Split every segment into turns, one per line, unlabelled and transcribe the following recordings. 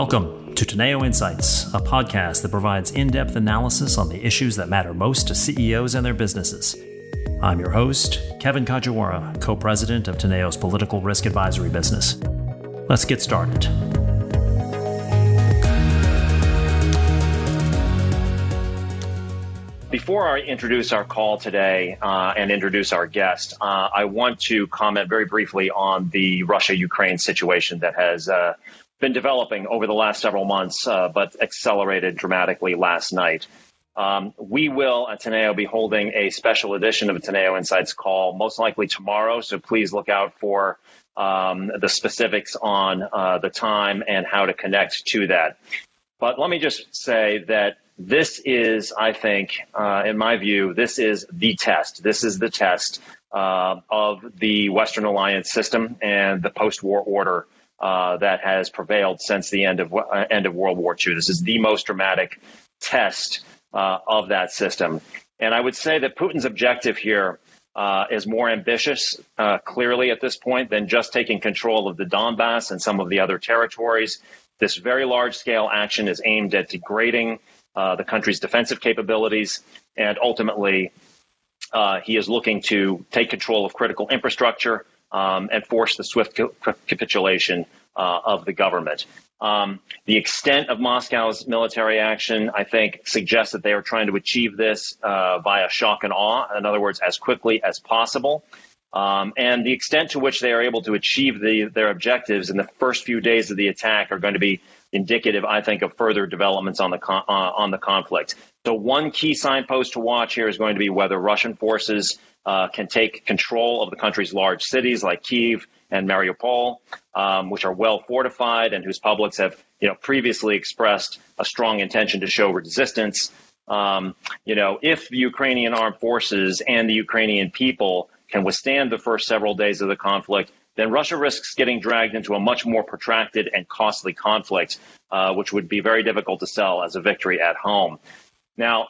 Welcome to Teneo Insights, a podcast that provides in depth analysis on the issues that matter most to CEOs and their businesses. I'm your host, Kevin Kajiwara, co president of Teneo's political risk advisory business. Let's get started.
Before I introduce our call today uh, and introduce our guest, uh, I want to comment very briefly on the Russia Ukraine situation that has uh, been developing over the last several months, uh, but accelerated dramatically last night. Um, we will at Teneo be holding a special edition of a Teneo Insights call, most likely tomorrow. So please look out for um, the specifics on uh, the time and how to connect to that. But let me just say that this is, I think, uh, in my view, this is the test. This is the test uh, of the Western alliance system and the post-war order uh, that has prevailed since the end of uh, end of World War II. This is the most dramatic test uh, of that system, and I would say that Putin's objective here uh, is more ambitious, uh, clearly at this point, than just taking control of the Donbass and some of the other territories. This very large scale action is aimed at degrading the country's defensive capabilities, and ultimately, he is looking to take control of critical infrastructure um, and force the swift capitulation uh, of the government. Um, the extent of Moscow's military action, I think, suggests that they are trying to achieve this uh, via shock and awe. In other words, as quickly as possible. Um, and the extent to which they are able to achieve the, their objectives in the first few days of the attack are going to be indicative, I think, of further developments on the con- uh, on the conflict. So one key signpost to watch here is going to be whether Russian forces uh, can take control of the country's large cities like Kiev and Mariupol, um, which are well fortified and whose publics have, you know, previously expressed a strong intention to show resistance. Um, you know, if the Ukrainian armed forces and the Ukrainian people can withstand the first several days of the conflict, then Russia risks getting dragged into a much more protracted and costly conflict, uh, which would be very difficult to sell as a victory at home. Now,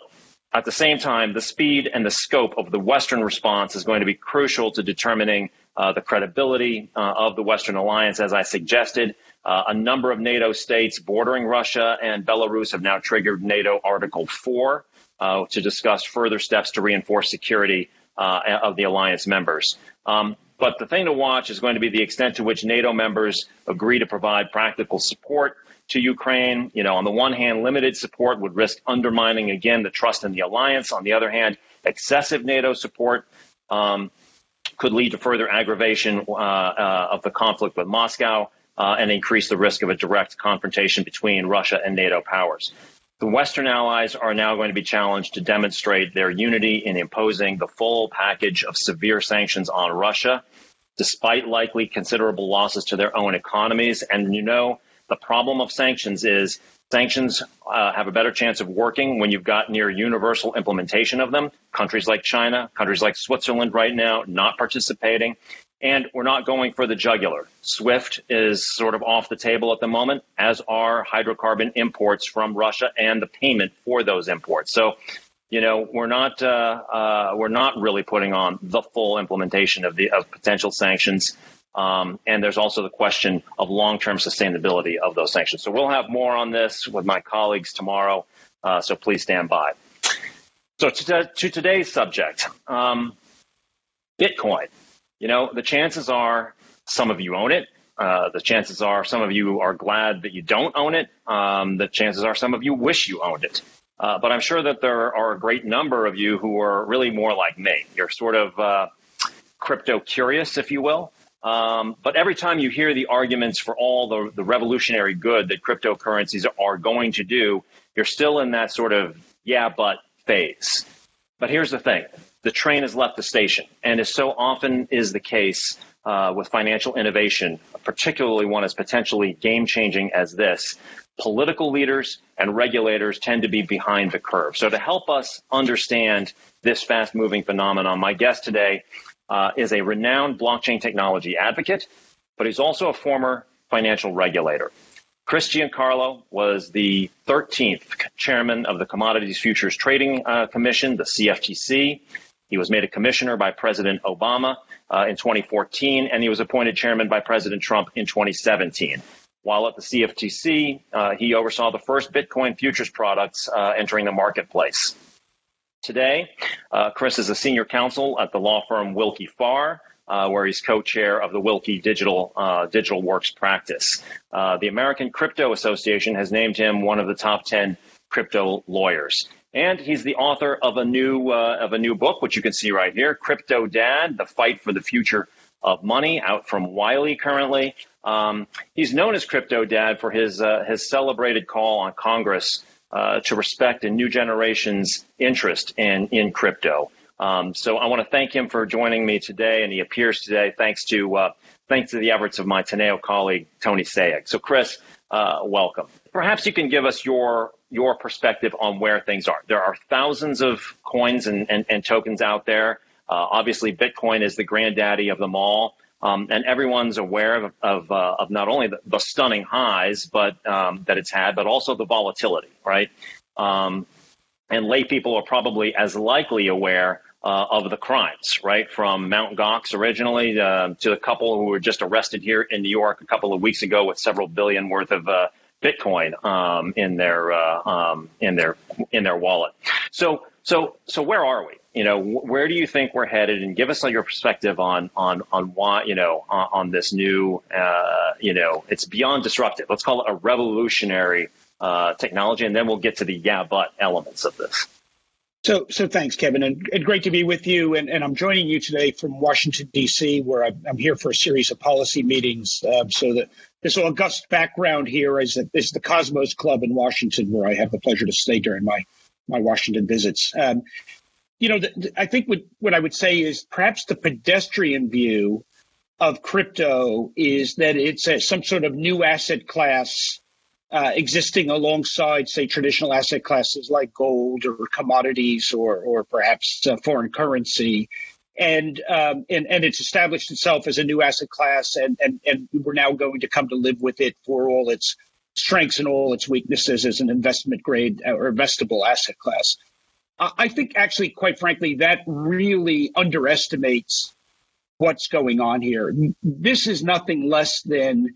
at the same time, the speed and the scope of the Western response is going to be crucial to determining uh, the credibility uh, of the Western alliance, as I suggested. Uh, a number of NATO states bordering Russia and Belarus have now triggered NATO Article 4 uh, to discuss further steps to reinforce security uh, of the alliance members. Um, but the thing to watch is going to be the extent to which NATO members agree to provide practical support to Ukraine. You know, on the one hand, limited support would risk undermining again the trust in the alliance. On the other hand, excessive NATO support um, could lead to further aggravation uh, uh, of the conflict with Moscow uh, and increase the risk of a direct confrontation between Russia and NATO powers. The Western allies are now going to be challenged to demonstrate their unity in imposing the full package of severe sanctions on Russia, despite likely considerable losses to their own economies. And you know, the problem of sanctions is sanctions uh, have a better chance of working when you've got near universal implementation of them. Countries like China, countries like Switzerland right now not participating. And we're not going for the jugular. SWIFT is sort of off the table at the moment, as are hydrocarbon imports from Russia and the payment for those imports. So, you know, we're not uh, uh, we're not really putting on the full implementation of the of potential sanctions. Um, and there's also the question of long-term sustainability of those sanctions. So we'll have more on this with my colleagues tomorrow. Uh, so please stand by. So to, to today's subject, um, Bitcoin. You know, the chances are some of you own it. Uh, the chances are some of you are glad that you don't own it. Um, the chances are some of you wish you owned it. Uh, but I'm sure that there are a great number of you who are really more like me. You're sort of uh, crypto curious, if you will. Um, but every time you hear the arguments for all the, the revolutionary good that cryptocurrencies are going to do, you're still in that sort of yeah, but phase. But here's the thing the train has left the station. And as so often is the case uh, with financial innovation, particularly one as potentially game changing as this, political leaders and regulators tend to be behind the curve. So, to help us understand this fast moving phenomenon, my guest today uh, is a renowned blockchain technology advocate, but he's also a former financial regulator. Chris Giancarlo was the 13th chairman of the Commodities Futures Trading uh, Commission, the CFTC. He was made a commissioner by President Obama uh, in 2014, and he was appointed chairman by President Trump in 2017. While at the CFTC, uh, he oversaw the first Bitcoin futures products uh, entering the marketplace. Today, uh, Chris is a senior counsel at the law firm Willkie Farr, uh, where he's co-chair of the Willkie Digital uh, Digital Works practice. Uh, the American Crypto Association has named him one of the top ten crypto lawyers, and he's the author of a new uh, of a new book, which you can see right here, Crypto Dad: The Fight for the Future of Money, out from Wiley currently. Um, he's known as Crypto Dad for his uh, his celebrated call on Congress uh, to respect a new generation's interest in in crypto. Um, so I want to thank him for joining me today, and he appears today thanks to uh, thanks to the efforts of my Teneo colleague Tony Sayegh. So Chris, uh, welcome. Perhaps you can give us your your perspective on where things are. There are thousands of coins and, and, and tokens out there. Uh, obviously, Bitcoin is the granddaddy of them all. Um, and everyone's aware of, of, uh, of not only the, the, stunning highs, but um, that it's had, but also the volatility, right? Um, and lay people are probably as likely aware uh, of the crimes, right? From Mount Gox originally uh, to the couple who were just arrested here in New York a couple of weeks ago with several billion worth of uh, Bitcoin um, in their uh, um, in their in their wallet. So so so where are we? you know, where do you think we're headed? And give us your perspective on on on why you know on, on this new uh, you know it's beyond disruptive. Let's call it a revolutionary uh, technology, and then we'll get to the yeah but elements of this.
So, so thanks, Kevin, and, and great to be with you. And, and, I'm joining you today from Washington D.C., where I'm, I'm here for a series of policy meetings. Um, so that this august background here is, is the Cosmos Club in Washington, where I have the pleasure to stay during my my Washington visits. Um, you know, the, the, I think what, what I would say is perhaps the pedestrian view of crypto is that it's a, some sort of new asset class uh, existing alongside, say, traditional asset classes like gold or commodities or, or perhaps uh, foreign currency. And, um, and and it's established itself as a new asset class, and, and and we're now going to come to live with it for all its strengths and all its weaknesses as an investment grade or investable asset class. I think actually, quite frankly, that really underestimates what's going on here. This is nothing less than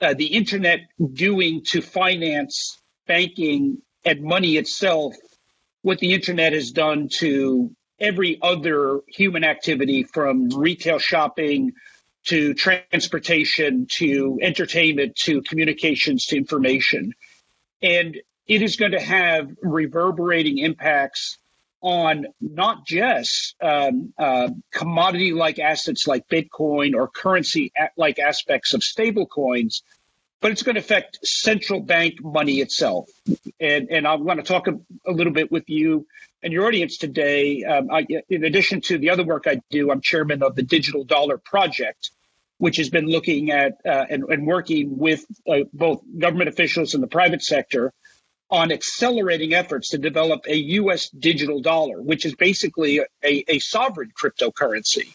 uh, the internet doing to finance banking and money itself what the internet has done to every other human activity from retail shopping to transportation to entertainment to communications to information. And it is going to have reverberating impacts on not just um, uh, commodity like assets like Bitcoin or currency like aspects of stable coins, but it's going to affect central bank money itself. And, and I want to talk a, a little bit with you and your audience today. Um, I, in addition to the other work I do, I'm chairman of the Digital Dollar Project, which has been looking at uh, and, and, working with uh, both government officials and the private sector on accelerating efforts to develop a U.S. digital dollar, which is basically a, a sovereign cryptocurrency.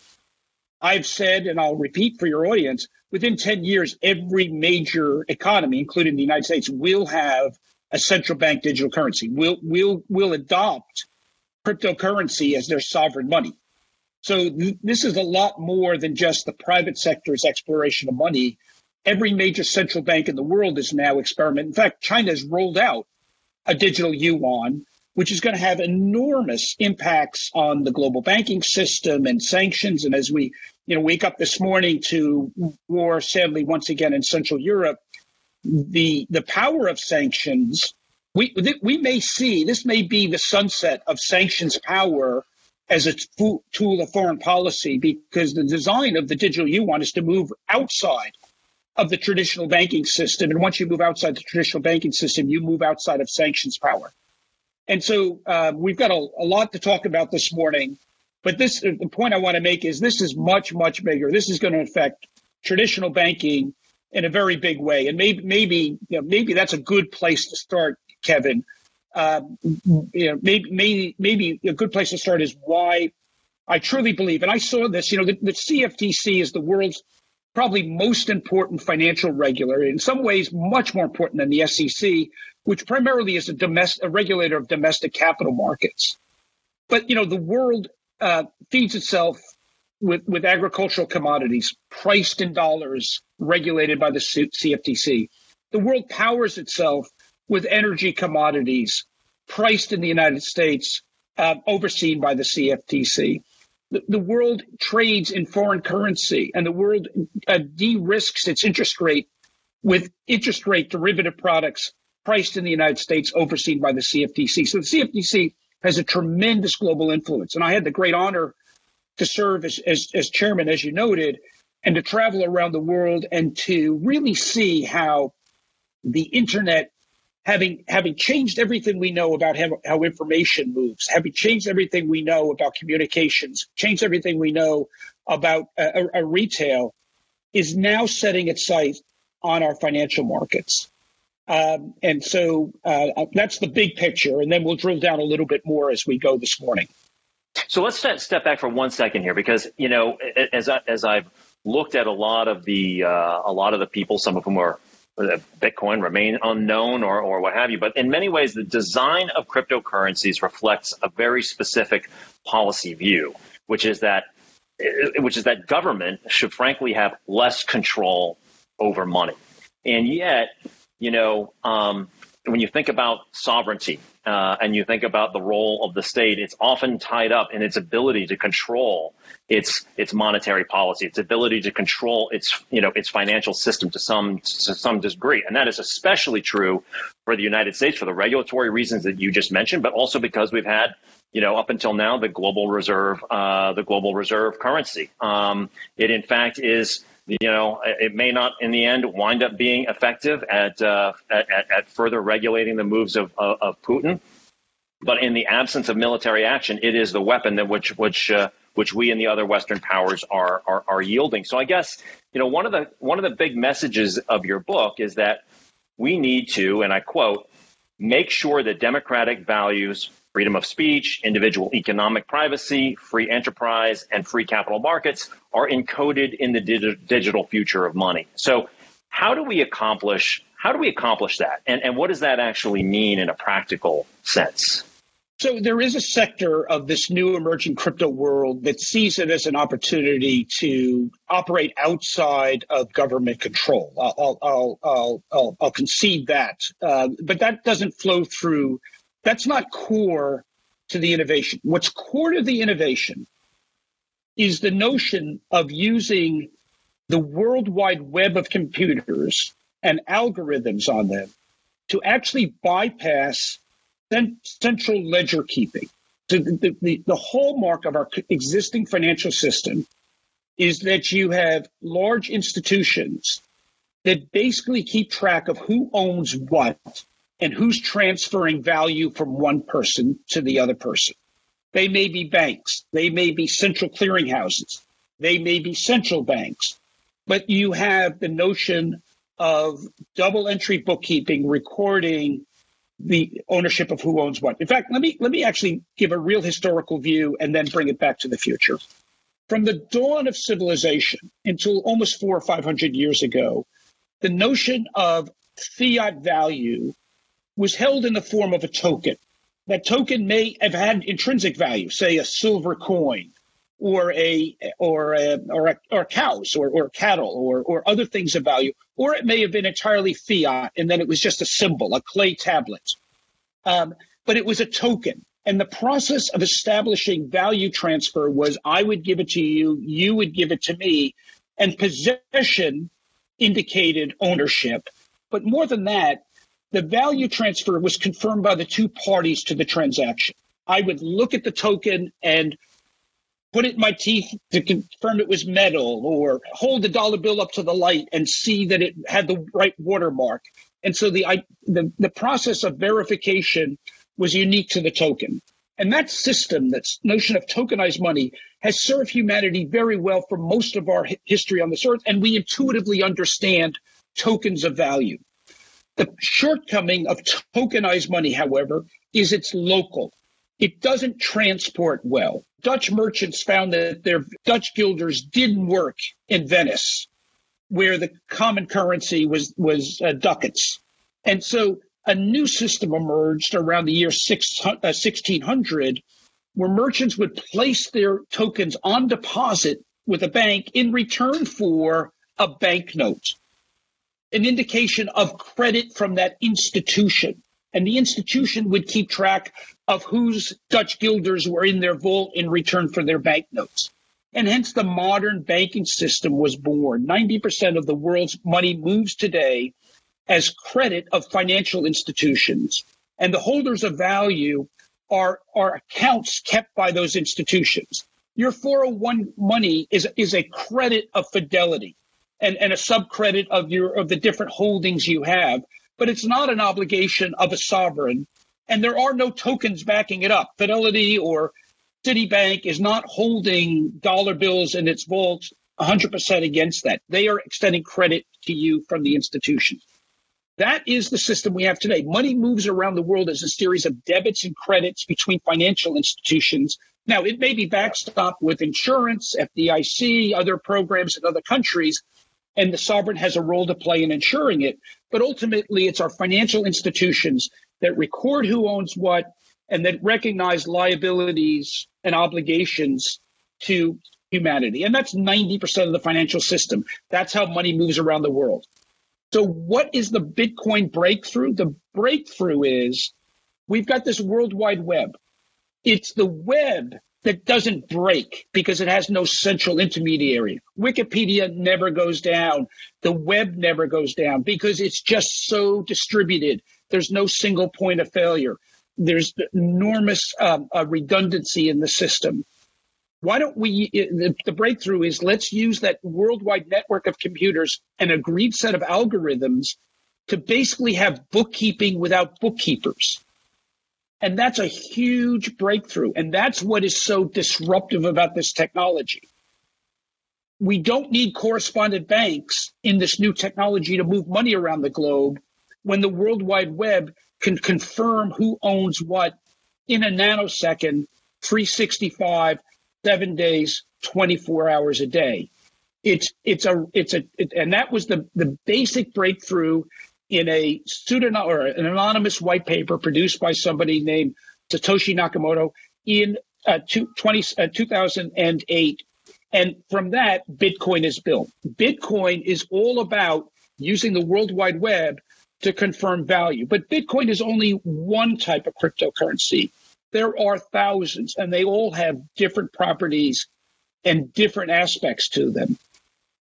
I've said, and I'll repeat for your audience, within 10 years, every major economy, including the United States, will have a central bank digital currency, will, will, will adopt cryptocurrency as their sovereign money. So th- this is a lot more than just the private sector's exploration of money. Every major central bank in the world is now experimenting. In fact, China has rolled out a digital yuan, which is going to have enormous impacts on the global banking system and sanctions. And as we, you know, wake up this morning to war, sadly, once again in Central Europe, the the power of sanctions, we we may see this may be the sunset of sanctions power as a tool of foreign policy because the design of the digital yuan is to move outside of the traditional banking system. And once you move outside the traditional banking system, you move outside of sanctions power. And so uh, we've got a, a, lot to talk about this morning. But this, the point I want to make is this is much, much bigger. This is going to affect traditional banking in a very big way. And maybe, maybe, you know, maybe that's a good place to start, Kevin. Uh, you know, maybe, maybe, maybe a good place to start is why I truly believe, and I saw this. You know, the, the CFTC is the world's probably most important financial regulator, in some ways much more important than the SEC, which primarily is a, domestic, a regulator of domestic capital markets. But you know, the world uh, feeds itself with, with agricultural commodities priced in dollars, regulated by the CFTC. The world powers itself with energy commodities priced in the United States, uh, overseen by the CFTC. The, world trades in foreign currency, and the world uh, de-risks its interest rate with interest rate derivative products priced in the United States, overseen by the CFTC. So the CFTC has a tremendous global influence, and I had the great honor to serve as, as, as chairman, as you noted, and to travel around the world and to really see how the internet having having changed everything we know about how, how information moves, having changed everything we know about communications, changed everything we know about a, a retail, is now setting its sights on our financial markets. Um, and so uh, that's the big picture, and then we'll drill down a little bit more as we go this morning.
So let's step back for one second here, because you know, as I, as I've looked at a lot of the uh, a lot of the people, some of whom are uh, Bitcoin remain unknown or, or what have you. But in many ways, the design of cryptocurrencies reflects a very specific policy view, which is that uh, which is that government should frankly have less control over money. And yet, you know, um, when you think about sovereignty uh, and you think about the role of the state, it's often tied up in its ability to control its its monetary policy, its ability to control its you know its financial system to some to some degree, and that is especially true for the United States for the regulatory reasons that you just mentioned, but also because we've had you know up until now the global reserve uh, the global reserve currency. Um, it in fact is you know, it may not in the end wind up being effective at uh, at, at, further regulating the moves of, of, of, Putin. But in the absence of military action, it is the weapon that which which uh, which we and the other Western powers are, are are yielding. So I guess you know one of the one of the big messages of your book is that we need to, and I quote, make sure that democratic values freedom of speech, individual economic privacy, free enterprise, and free capital markets are encoded in the digital future of money. So, how do we accomplish how do we accomplish that, and, and what does that actually mean in a practical sense?
So there is a sector of this new emerging crypto world that sees it as an opportunity to operate outside of government control. I'll, I'll, I'll, I'll, I'll concede that, uh, but that doesn't flow through that's not core to the innovation. What's core to the innovation is the notion of using the worldwide web of computers and algorithms on them to actually bypass central ledger keeping. So the, the, the hallmark of our existing financial system is that you have large institutions that basically keep track of who owns what and who's transferring value from one person to the other person. They may be banks, they may be central clearinghouses, they may be central banks, but you have the notion of double entry bookkeeping recording the ownership of who owns what. In fact, let me let me actually give a real historical view and then bring it back to the future. From the dawn of civilization until almost four or five hundred years ago, the notion of fiat value was held in the form of a token. That token may have had intrinsic value, say a silver coin, or a or a, or, a, or cows or, or cattle or or other things of value, or it may have been entirely fiat, and then it was just a symbol, a clay tablet. Um, but it was a token. And the process of establishing value transfer was I would give it to you, you would give it to me, and possession indicated ownership. But more than that, the value transfer was confirmed by the two parties to the transaction. I would look at the token and put it in my teeth to confirm it was metal or hold the dollar bill up to the light and see that it had the right watermark. And so the, I, the, the process of verification was unique to the token. And that system, that notion of tokenized money, has served humanity very well for most of our history on this earth. And we intuitively understand tokens of value. The shortcoming of tokenized money, however, is it's local. It doesn't transport well. Dutch merchants found that their Dutch guilders didn't work in Venice, where the common currency was was uh, ducats, and so a new system emerged around the year 1600, uh, where merchants would place their tokens on deposit with a bank in return for a banknote, an indication of credit from that institution. And the institution would keep track of whose Dutch guilders were in their vault in return for their banknotes. And hence the modern banking system was born. 90% of the world's money moves today as credit of financial institutions. And the holders of value are, are accounts kept by those institutions. Your 401 money is, is a credit of fidelity and, and a subcredit of your of the different holdings you have, but it's not an obligation of a sovereign. And there are no tokens backing it up. Fidelity or Citibank is not holding dollar bills in its vault 100% against that. They are extending credit to you from the institution. That is the system we have today. Money moves around the world as a series of debits and credits between financial institutions. Now, it may be backstopped with insurance, FDIC, other programs in other countries, and the sovereign has a role to play in ensuring it. But ultimately, it's our financial institutions that record who owns what and that recognize liabilities and obligations to humanity. And that's 90% of the financial system. That's how money moves around the world. So, what is the Bitcoin breakthrough? The breakthrough is we've got this World Wide Web. It's the web that doesn't break because it has no central intermediary. Wikipedia never goes down. The web never goes down because it's just so distributed. There's no single point of failure. There's enormous um, uh, redundancy in the system why don't we the, the, breakthrough is let's use that worldwide network of computers an agreed set of algorithms to basically have bookkeeping without bookkeepers and that's a huge breakthrough and that's what is so disruptive about this technology we don't need correspondent banks in this new technology to move money around the globe when the world wide web can confirm who owns what in a nanosecond 365 seven days, 24 hours a day. It's it's a it's a it, and that was the the basic breakthrough in a pseudonym or an anonymous white paper produced by somebody named Satoshi Nakamoto in uh, two, 20, uh, 2008. And from that, Bitcoin is built. Bitcoin is all about using the World Wide Web to confirm value. But Bitcoin is only one type of cryptocurrency. There are thousands, and they all have different properties and different aspects to them.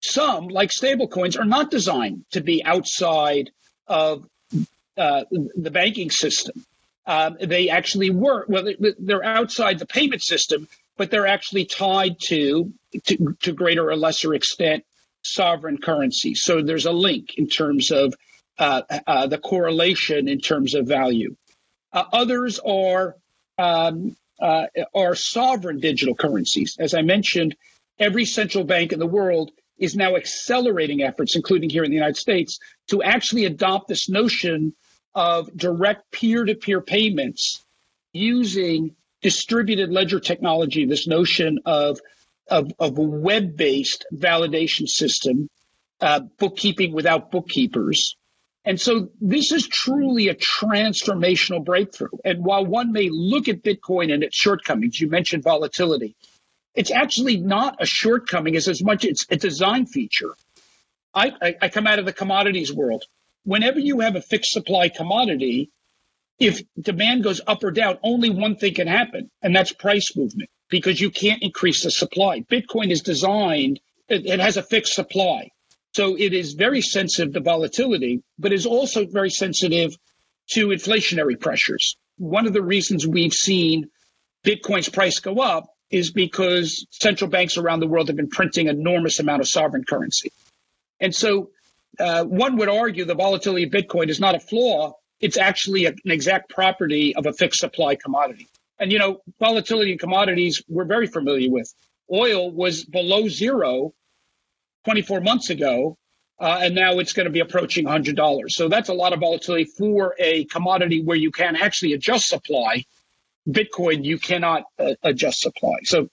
Some, like stablecoins, are not designed to be outside of uh, the banking system. Um, they actually work. Well, they're outside the payment system, but they're actually tied to, to, to greater or lesser extent, sovereign currency. So there's a link in terms of uh, uh, the correlation in terms of value. Uh, others are um, uh, are sovereign digital currencies. As I mentioned, every central bank in the world is now accelerating efforts, including here in the United States, to actually adopt this notion of direct peer to peer payments using distributed ledger technology, this notion of, of, of a web based validation system, uh, bookkeeping without bookkeepers, and so this is truly a transformational breakthrough. And while one may look at Bitcoin and its shortcomings, you mentioned volatility, it's actually not a shortcoming as, as much it's a design feature. I, I, I come out of the commodities world. Whenever you have a fixed supply commodity, if demand goes up or down, only one thing can happen, and that's price movement because you can't increase the supply. Bitcoin is designed, it, it has a fixed supply. So it is very sensitive to volatility, but is also very sensitive to inflationary pressures. One of the reasons we've seen Bitcoin's price go up is because central banks around the world have been printing enormous amount of sovereign currency. And so uh, one would argue the volatility of Bitcoin is not a flaw. It's actually a, an exact property of a fixed supply commodity. And, you know, volatility in commodities we're very familiar with. Oil was below zero 24 months ago, uh, and now it's going to be approaching $100. So that's a lot of volatility for a commodity where you can actually adjust supply. Bitcoin, you cannot uh, adjust supply. So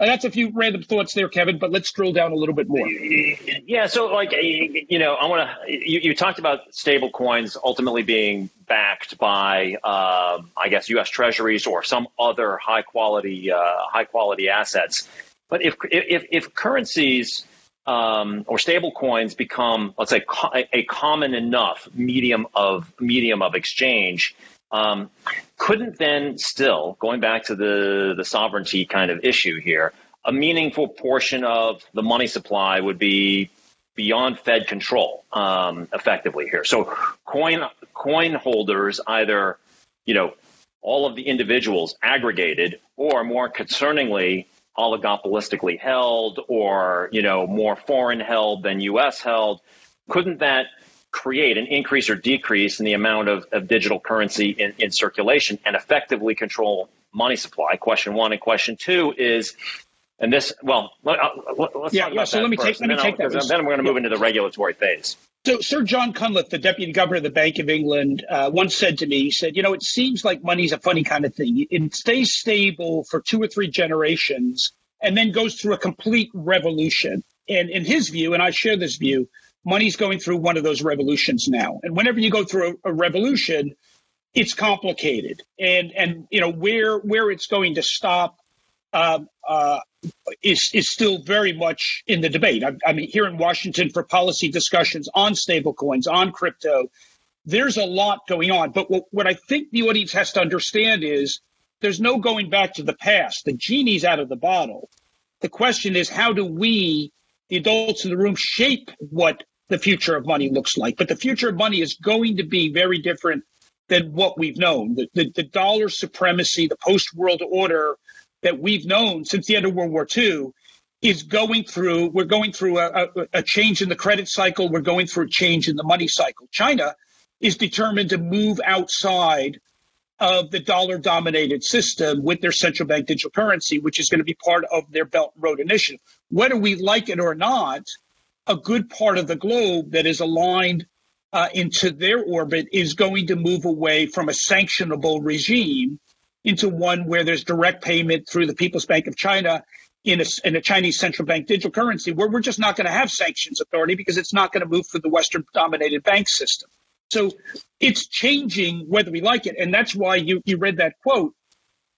uh, that's a few random thoughts there, Kevin, but let's drill down a little bit more.
Yeah, so like you know, I want to. You, you, talked about stable coins ultimately being backed by, uh, I guess, U.S. Treasuries or some other high quality, uh, high quality assets. But if if, if currencies um, or stable coins become, let's say, co- a common enough medium of medium of exchange, um, couldn't then still going back to the the sovereignty kind of issue here, a meaningful portion of the money supply would be beyond Fed control, um, effectively here. So coin coin holders either, you know, all of the individuals aggregated, or more concerningly, oligopolistically held or, you know, more foreign held than US held, couldn't that create an increase or decrease in the amount of, of digital currency in, in circulation and effectively control money supply? Question one. And question two is, and this, well, let, us uh,
yeah, yeah. So let me take, let me take that.
Then we're going to move into the regulatory phase.
So, Sir John Cunliffe, the deputy governor of the Bank of England, uh, once said to me, he said, You know, it seems like money's a funny kind of thing. It stays stable for two or three generations and then goes through a complete revolution. And in his view, and I share this view, money's going through one of those revolutions now. And whenever you go through a, a revolution, it's complicated. And, and, you know, where, where it's going to stop, um, uh, is is still very much in the debate. I, I'm here in Washington for policy discussions on stablecoins, on crypto. There's a lot going on, but what, what I think the audience has to understand is there's no going back to the past. The genie's out of the bottle. The question is, how do we, the adults in the room, shape what the future of money looks like? But the future of money is going to be very different than what we've known. The, the, the dollar supremacy, the post world order that we've known since the end of World War II is going through, we're going through a, a, a, change in the credit cycle. We're going through a change in the money cycle. China is determined to move outside of the dollar dominated system with their central bank digital currency, which is going to be part of their Belt and Road Initiative. Whether we like it or not, a good part of the globe that is aligned uh, into their orbit is going to move away from a sanctionable regime into one where there's direct payment through the People's Bank of China in a, in a Chinese central bank digital currency, where we're just not going to have sanctions authority because it's not going to move through the Western dominated bank system. So it's changing whether we like it. And that's why you, you read that quote.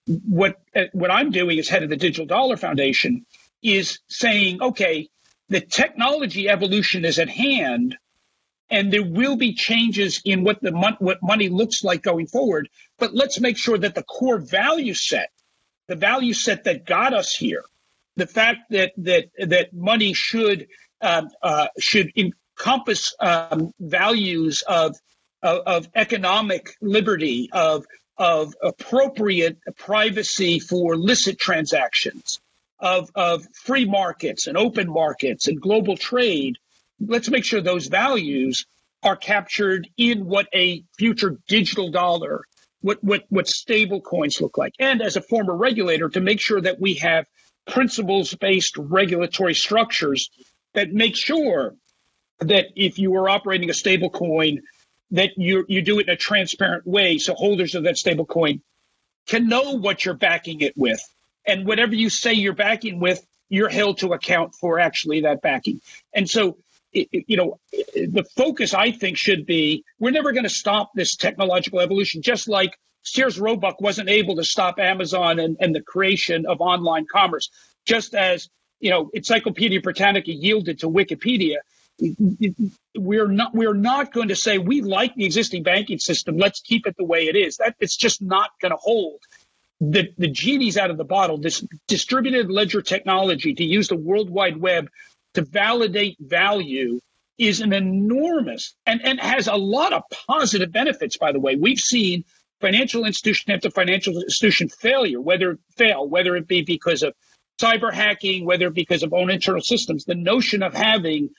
What, what I'm doing as head of the Digital Dollar Foundation is saying, okay, the technology evolution is at hand and there will be changes in what the mon- what money looks like going forward. But let's make sure that the core value set, the value set that got us here, the fact that that that money should um, uh, should encompass um, values of, of, of economic liberty, of of appropriate privacy for licit transactions, of of free markets and open markets and global trade let's make sure those values are captured in what a future digital dollar, what, what, what stable coins look like. And as a former regulator, to make sure that we have principles based regulatory structures that make sure that if you are operating a stable coin, that you, you do it in a transparent way so holders of that stable coin can know what you're backing it with. And whatever you say you're backing with, you're held to account for actually that backing. And so you know, the focus I think should be we're never going to stop this technological evolution, just like Sears Roebuck wasn't able to stop Amazon and, and the creation of online commerce, just as you know, Encyclopedia Britannica yielded to Wikipedia. We're not we're not going to say we like the existing banking system. Let's keep it the way it is. That it's just not going to hold. The the genie's out of the bottle. This distributed ledger technology to use the World Wide Web to validate value is an enormous and, and has a lot of positive benefits, by the way. We've seen financial institution after financial institution failure, whether fail, whether it be because of cyber hacking, whether because of own internal systems, the notion of having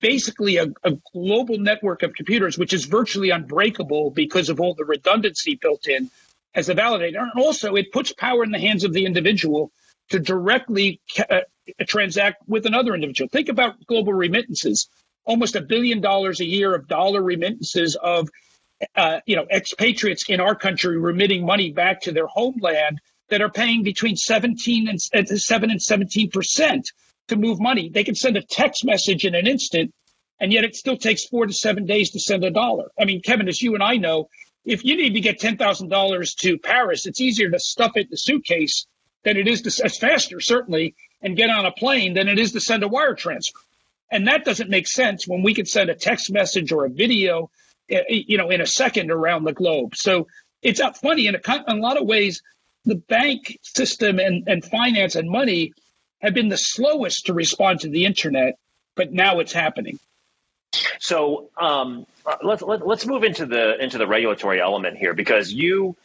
basically a, a, global network of computers, which is virtually unbreakable because of all the redundancy built in as a validator. And also it puts power in the hands of the individual to directly uh, transact with another individual. Think about global remittances. Almost a billion dollars a year of dollar remittances of, uh, you know, expatriates in our country remitting money back to their homeland that are paying between 17 and uh, 7 and 17 percent to move money. They can send a text message in an instant, and yet it still takes four to seven days to send a dollar. I mean, Kevin, as you and I know, if you need to get $10,000 to Paris, it's easier to stuff it in the suitcase than it is to, it's faster, certainly, and get on a plane than it is to send a wire transfer. And that doesn't make sense when we could send a text message or a video, eh, eh, you know, in a second around the globe. So it's not funny in a, in a lot of ways. The bank system and, and finance and money have been the slowest to respond to the internet, but now it's happening.
So um, let's let, us let us move into the into the regulatory element here because you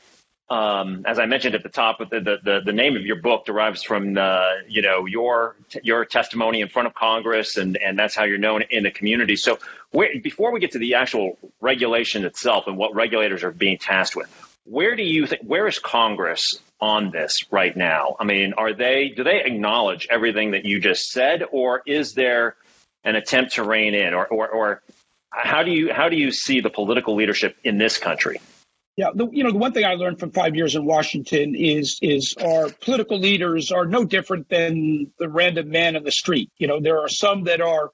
um, as I mentioned at the top, the, the, the, name of your book derives from uh, you know your your testimony in front of Congress, and, and that's how you're known in the community. So, where, before we get to the actual regulation itself and what regulators are being tasked with, where do you think where is Congress on this right now? I mean, are they do they acknowledge everything that you just said, or is there an attempt to rein in, or or, or how do you how do you see the political leadership in this country?
Yeah, the, you know, the one thing I learned from five years in Washington is is our political leaders are no different than the random man in the street. You know, there are some that are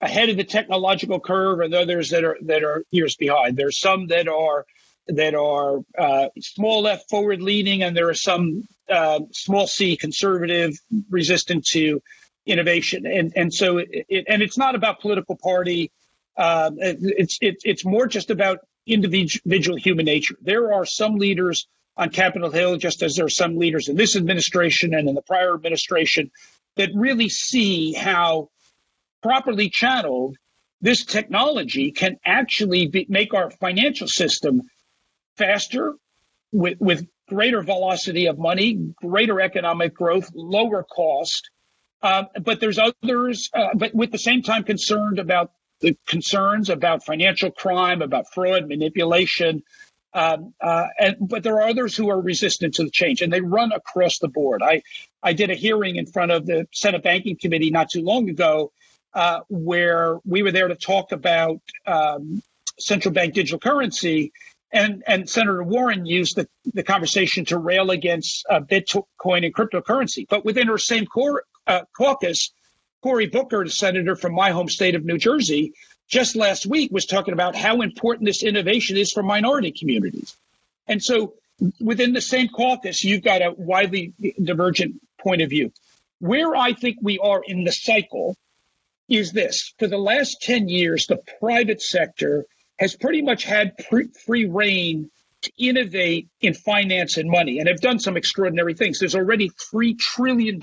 ahead of the technological curve, and others that are that are years behind. There's some that are that are uh, small left forward leaning, and there are some uh, small c conservative resistant to innovation. And and so it, and it's not about political party. Um, it's it, it's more just about individual human nature. There are some leaders on Capitol Hill, just as there are some leaders in this administration and in the prior administration, that really see how properly channeled this technology can actually be, make our financial system faster with, with greater velocity of money, greater economic growth, lower cost. Um, but there's others, uh, but with the same time concerned about the concerns about financial crime, about fraud, manipulation. Um, uh, and, but there are others who are resistant to the change, and they run across the board. I, I did a hearing in front of the Senate Banking Committee not too long ago, uh, where we were there to talk about um, central bank digital currency, and and Senator Warren used the, the conversation to rail against uh, Bitcoin and cryptocurrency. But within her same cor- uh, caucus, Cory Booker, the senator from my home state of New Jersey, just last week was talking about how important this innovation is for minority communities. And so within the same caucus, you've got a widely divergent point of view. Where I think we are in the cycle is this for the last 10 years, the private sector has pretty much had free reign to innovate in finance and money and have done some extraordinary things. There's already $3 trillion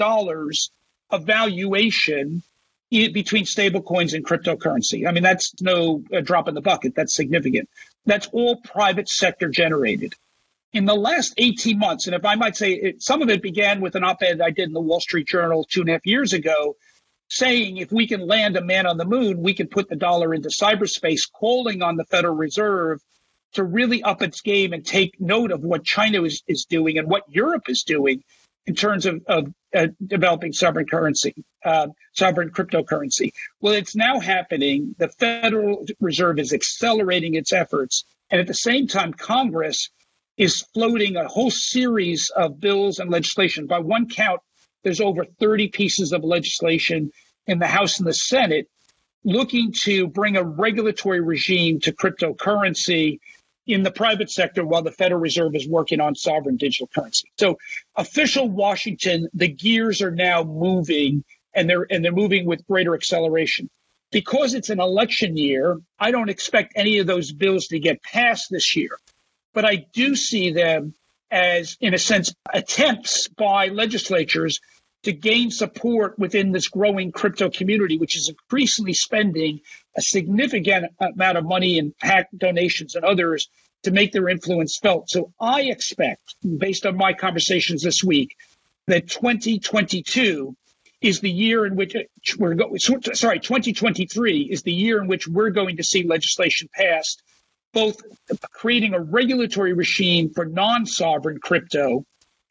evaluation between stablecoins and cryptocurrency. I mean, that's no uh, drop in the bucket. That's significant. That's all private sector generated. In the last 18 months, and if I might say, it, some of it began with an op ed I did in the Wall Street Journal two and a half years ago, saying if we can land a man on the moon, we can put the dollar into cyberspace, calling on the Federal Reserve to really up its game and take note of what China is, is doing and what Europe is doing in terms of, of uh, developing sovereign currency, uh, sovereign cryptocurrency. Well, it's now happening. The Federal Reserve is accelerating its efforts. And at the same time, Congress is floating a whole series of bills and legislation. By one count, there's over 30 pieces of legislation in the House and the Senate looking to bring a regulatory regime to cryptocurrency in the private sector while the Federal Reserve is working on sovereign digital currency. So official Washington, the gears are now moving and they're and they're moving with greater acceleration. Because it's an election year, I don't expect any of those bills to get passed this year. But I do see them as, in a sense, attempts by legislatures to gain support within this growing crypto community, which is increasingly spending a significant amount of money in PAC donations and others to make their influence felt. So I expect, based on my conversations this week, that 2022 is the year in which we're going, sorry, 2023 is the year in which we're going to see legislation passed, both creating a regulatory regime for non sovereign crypto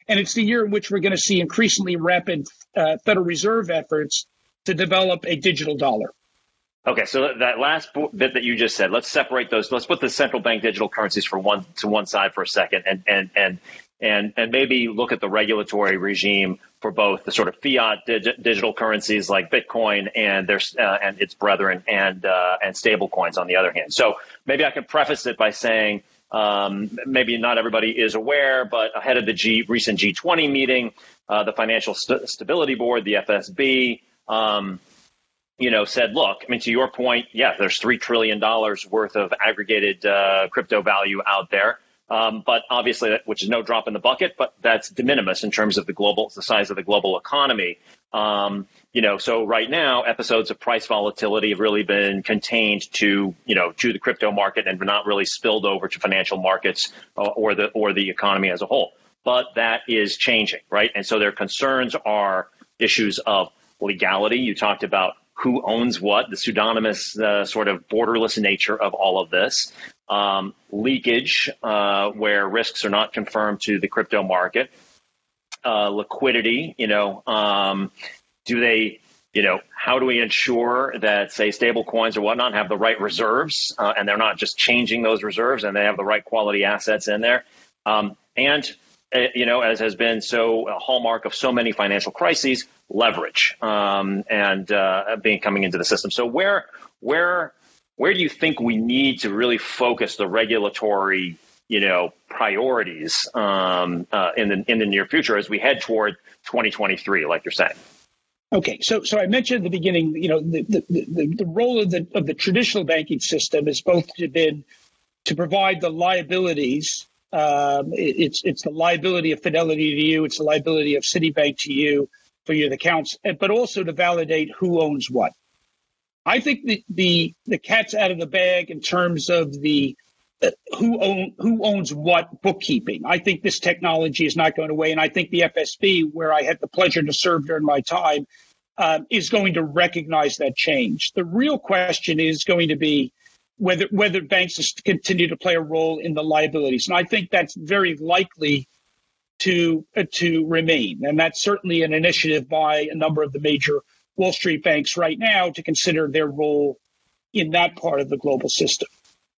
and it's the year in which we're going to see increasingly rapid uh, Federal Reserve efforts to develop a digital dollar.
Okay, so that last bit that you just said, let's separate those. Let's put the central bank digital currencies for one to one side for a second, and and and and and maybe look at the regulatory regime for both the sort of fiat dig- digital currencies like Bitcoin and their uh, and its brethren, and uh, and stable coins on the other hand. So maybe I can preface it by saying um, maybe not everybody is aware, but ahead of the G, recent G20 meeting, uh, the Financial St- Stability Board, the FSB, um, you know, said, look, I mean, to your point, yeah, there's $3 trillion worth of aggregated uh, crypto value out there. Um, but obviously, which is no drop in the bucket, but that's de minimis in terms of the global, the size of the global economy. Um, you know, so right now, episodes of price volatility have really been contained to, you know, to the crypto market and not really spilled over to financial markets uh, or the or the economy as a whole. But that is changing, right? And so their concerns are issues of legality. You talked about who owns what, the pseudonymous uh, sort of borderless nature of all of this, um, leakage, uh, where risks are not confirmed to the crypto market, uh, liquidity, you know, um, do they, you know, how do we ensure that, say, stable coins or whatnot have the right reserves uh, and they're not just changing those reserves and they have the right quality assets in there? Um, and, uh, you know, as has been so a hallmark of so many financial crises, leverage um, and uh, being coming into the system. So where, where, where do you think we need to really focus the regulatory you know priorities um, uh, in the in the near future as we head toward 2023, like you're saying.
Okay, so so I mentioned at the beginning, you know, the the, the, the role of the of the traditional banking system has both been to provide the liabilities. Um, it, it's it's the liability of Fidelity to you, it's the liability of Citibank to you for your accounts, but also to validate who owns what. I think the the the cat's out of the bag in terms of the who own who owns what bookkeeping. I think this technology is not going away, and I think the FSB, where I had the pleasure to serve during my time, um, is going to recognize that change. The real question is going to be whether whether banks continue to play a role in the liabilities, and I think that's very likely to uh, to remain, and that's certainly an initiative by a number of the major Wall Street banks right now to consider their role in that part of the global system.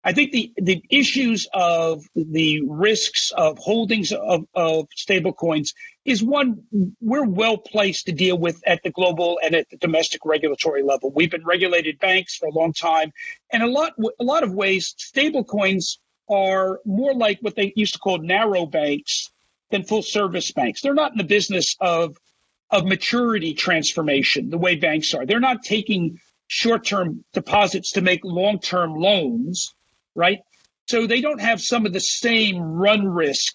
I think the, the issues of the risks of holdings of, of stablecoins is one we're well placed to deal with at the global and at the domestic regulatory level. We've been regulated banks for a long time, and a lot a lot of ways stablecoins are more like what they used to call narrow banks than full service banks. They're not in the business of of maturity transformation the way banks are. They're not taking short term deposits to make long term loans right? So they don't have some of the same run risk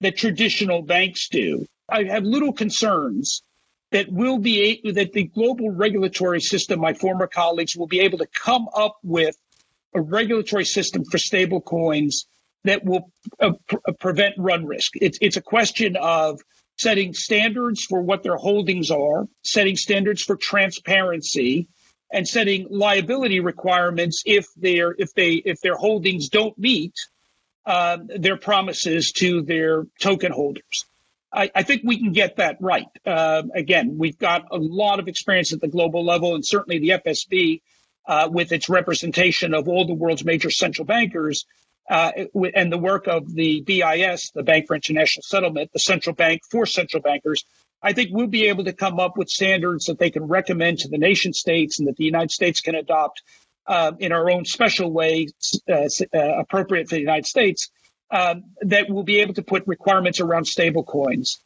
that traditional banks do. I have little concerns that will be that the global regulatory system, my former colleagues will be able to come up with a regulatory system for stable coins that will uh, uh, prevent run risk. It's, it's a question of setting standards for what their holdings are, setting standards for transparency, and setting liability requirements if their if they if their holdings don't meet uh, their promises to their token holders. I, I think we can get that right. Uh, again, we've got a lot of experience at the global level, and certainly the FSB, uh, with its representation of all the world's major central bankers, uh, and the work of the BIS, the Bank for International Settlement, the central bank for central bankers, I think we'll be able to come up with standards that they can recommend to the nation states and that the United States can adopt uh, in our own special way, uh, uh, appropriate for the United States, um, that will be able to put requirements around stable coins.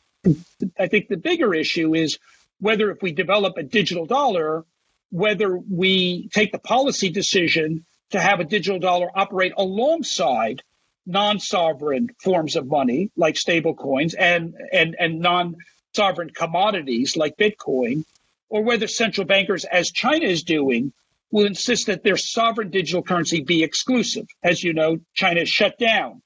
I think the bigger issue is whether if we develop a digital dollar, whether we take the policy decision to have a digital dollar operate alongside non-sovereign forms of money like stablecoins and and and non sovereign commodities like Bitcoin, or whether central bankers, as China is doing, will insist that their sovereign digital currency be exclusive. As you know, China shut down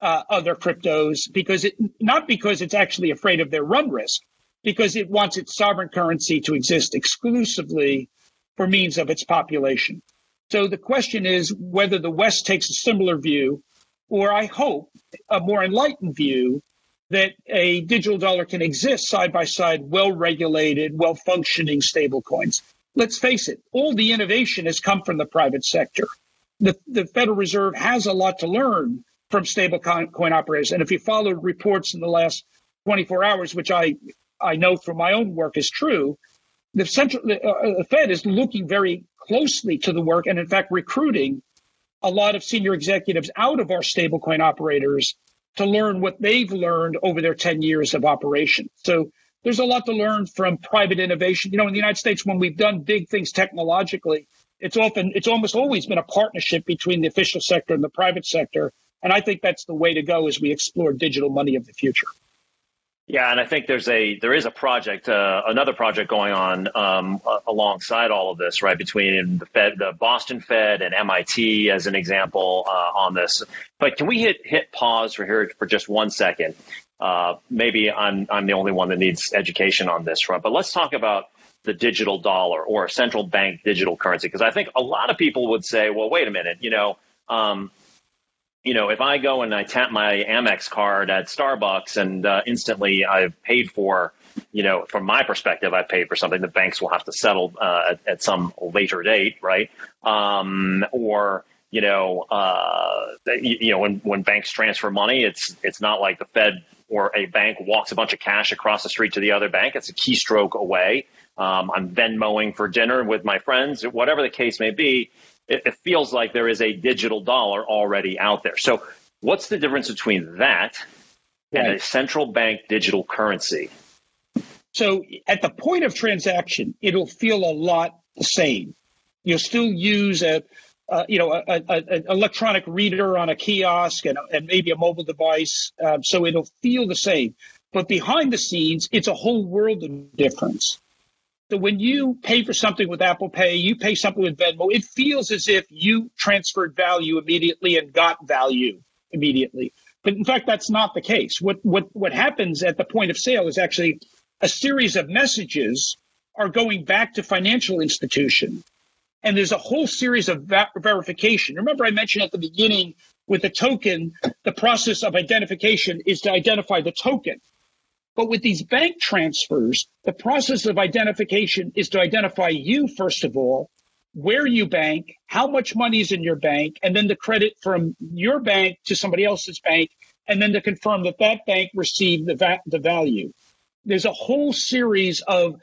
uh, other cryptos because it not because it's actually afraid of their run risk, because it wants its sovereign currency to exist exclusively for means of its population. So the question is whether the West takes a similar view, or I hope a more enlightened view that a digital dollar can exist side by side, well regulated, well functioning stable coins. Let's face it, all the innovation has come from the private sector. The, the Federal Reserve has a lot to learn from stable coin operators. And if you followed reports in the last 24 hours, which I, I know from my own work is true, the central the, uh, the Fed is looking very closely to the work and in fact recruiting a lot of senior executives out of our stablecoin operators to learn what they've learned over their 10 years of operation. So there's a lot to learn from private innovation. You know, in the United States, when we've done big things technologically, it's often, it's almost always been a partnership between the official sector and the private sector. And I think that's the way to go as we explore digital money of the future.
Yeah, and I think there's a there is a project, uh, another project going on um, alongside all of this, right? Between the Fed, the Boston Fed, and MIT, as an example, uh, on this. But can we hit hit pause for here for just one second? Uh, maybe I'm I'm the only one that needs education on this front, but let's talk about the digital dollar or a central bank digital currency because I think a lot of people would say, well, wait a minute, you know. Um, you know, if I go and I tap my Amex card at Starbucks and uh, instantly I've paid for, you know, from my perspective, I've paid for something the banks will have to settle uh, at, at, some later date, right? Um, or, you know, uh, you, you know, when, when banks transfer money, it's it's not like the Fed or a bank walks a bunch of cash across the street to the other bank. It's a keystroke away. Um, I'm Venmoing for dinner with my friends, whatever the case may be it, it feels like there is a digital dollar already out there. So, what's the difference between that and right. a central bank digital currency?
So, at the point of transaction, it'll feel a lot the same. You'll still use a uh, you know, an electronic reader on a kiosk and, and maybe a mobile device. Uh, so it'll feel the same. But behind the scenes, it's a whole world of difference. So when you pay for something with Apple Pay, you pay something with Venmo, it feels as if you transferred value immediately and got value immediately. But in fact, that's not the case. What what what happens at the point of sale is actually a series of messages are going back to financial institution, and there's a whole series of va- verification. Remember, I mentioned at the beginning with the token, the process of identification is to identify the token. But with these bank transfers, the process of identification is to identify you, first of all, where you bank, how much money is in your bank, and then the credit from your bank to somebody else's bank, and then to confirm that that bank received the, va- the value. There's a whole series of,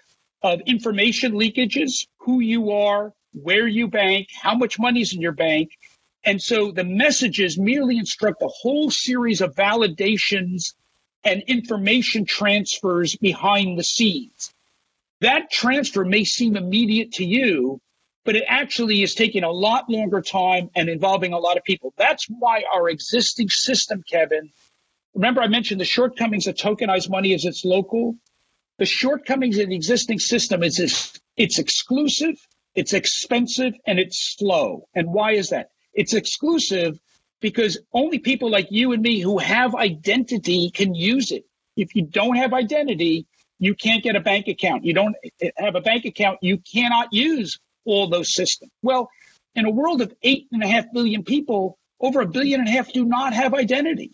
of information leakages, who you are, where you bank, how much money is in your bank. And so the messages merely instruct a whole series of validations and information transfers behind the scenes. That transfer may seem immediate to you, but it actually is taking a lot longer time and involving a lot of people. That's why our existing system, Kevin, remember I mentioned the shortcomings of tokenized money is it's local. The shortcomings of the existing system is it's, it's exclusive, it's expensive, and it's slow. And why is that? It's exclusive because only people like you and me who have identity can use it. If you don't have identity, you can't get a bank account. You don't have a bank account, you cannot use all those systems. Well, in a world of eight and a half billion people, over a billion and a half do not have identity.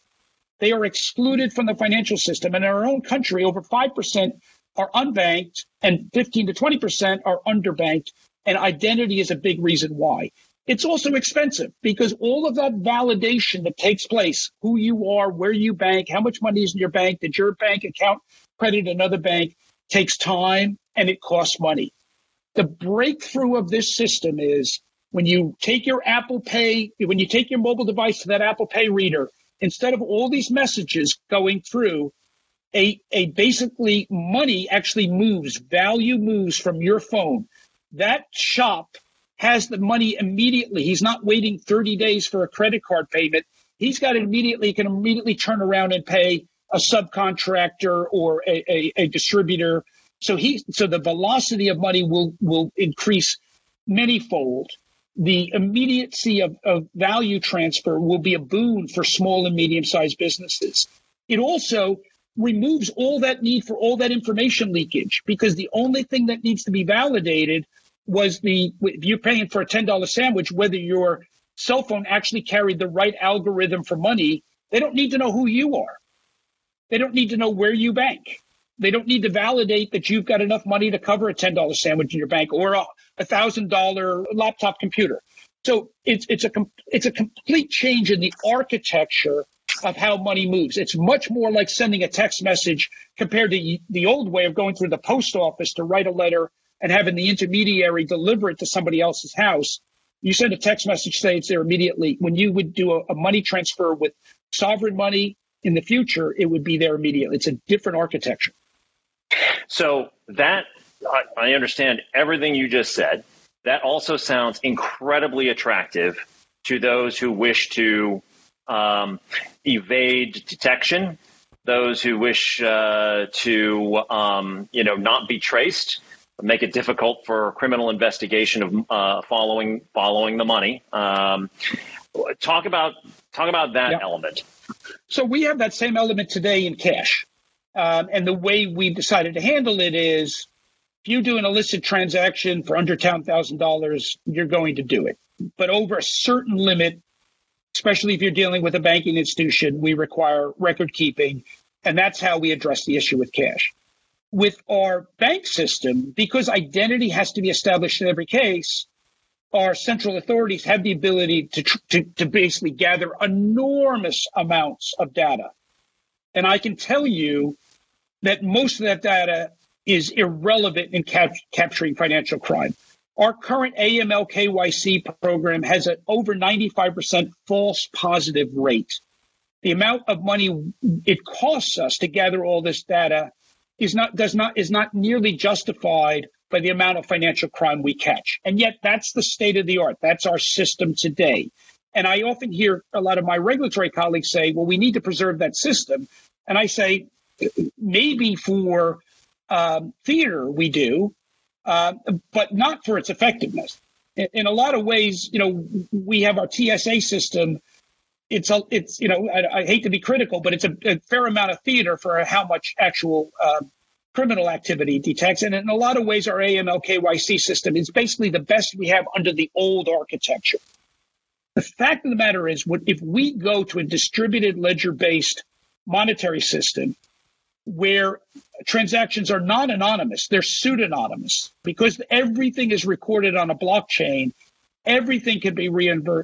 They are excluded from the financial system. And in our own country, over 5% are unbanked and 15 to 20% are underbanked. And identity is a big reason why. It's also expensive because all of that validation that takes place, who you are, where you bank, how much money is in your bank, did your bank account credit another bank, takes time and it costs money. The breakthrough of this system is when you take your Apple Pay, when you take your mobile device to that Apple Pay reader, instead of all these messages going through, a, a basically money actually moves, value moves from your phone. That shop has the money immediately. He's not waiting 30 days for a credit card payment. He's got it immediately, he can immediately turn around and pay a subcontractor or a, a, a distributor. So he so the velocity of money will will increase manyfold. The immediacy of, of value transfer will be a boon for small and medium sized businesses. It also removes all that need for all that information leakage because the only thing that needs to be validated was the if you're paying for a ten dollar sandwich, whether your cell phone actually carried the right algorithm for money, they don't need to know who you are. They don't need to know where you bank. They don't need to validate that you've got enough money to cover a ten dollar sandwich in your bank or a thousand dollar laptop computer. So it's it's a it's a complete change in the architecture of how money moves. It's much more like sending a text message compared to the old way of going through the post office to write a letter and having the intermediary deliver it to somebody else's house. You send a text message, say it's there immediately. When you would do a, a money transfer with sovereign money in the future, it would be there immediately. It's a different architecture.
So that I, I understand everything you just said. That also sounds incredibly attractive to those who wish to um, evade detection, those who wish uh, to um, you know not be traced, make it difficult for criminal investigation of uh, following following the money. Um, talk about talk about that element.
So we have that same element today in cash, um, and the way we've decided to handle it is. If you do an illicit transaction for under $10,000, you're going to do it. But over a certain limit, especially if you're dealing with a banking institution, we require record keeping. And that's how we address the issue with cash. With our bank system, because identity has to be established in every case, our central authorities have the ability to, to, to basically gather enormous amounts of data. And I can tell you that most of that data is irrelevant in cap- capturing financial crime. Our current AML KYC program has an over 95% false positive rate. The amount of money it costs us to gather all this data is not does not is not nearly justified by the amount of financial crime we catch. And yet that's the state of the art. That's our system today. And I often hear a lot of my regulatory colleagues say, well, we need to preserve that system. And I say, maybe for um, theater we do, uh, but not for its effectiveness. In, in, a lot of ways, you know, we have our TSA system. It's a, it's you know, I, I hate to be critical, but it's a, a, fair amount of theater for how much actual uh, criminal activity detects. And in a lot of ways, our AML KYC system is basically the best we have under the old architecture. The fact of the matter is, what, if we go to a distributed ledger based monetary system, where transactions are not anonymous, they're pseudonymous because everything is recorded on a blockchain. Everything can be uh,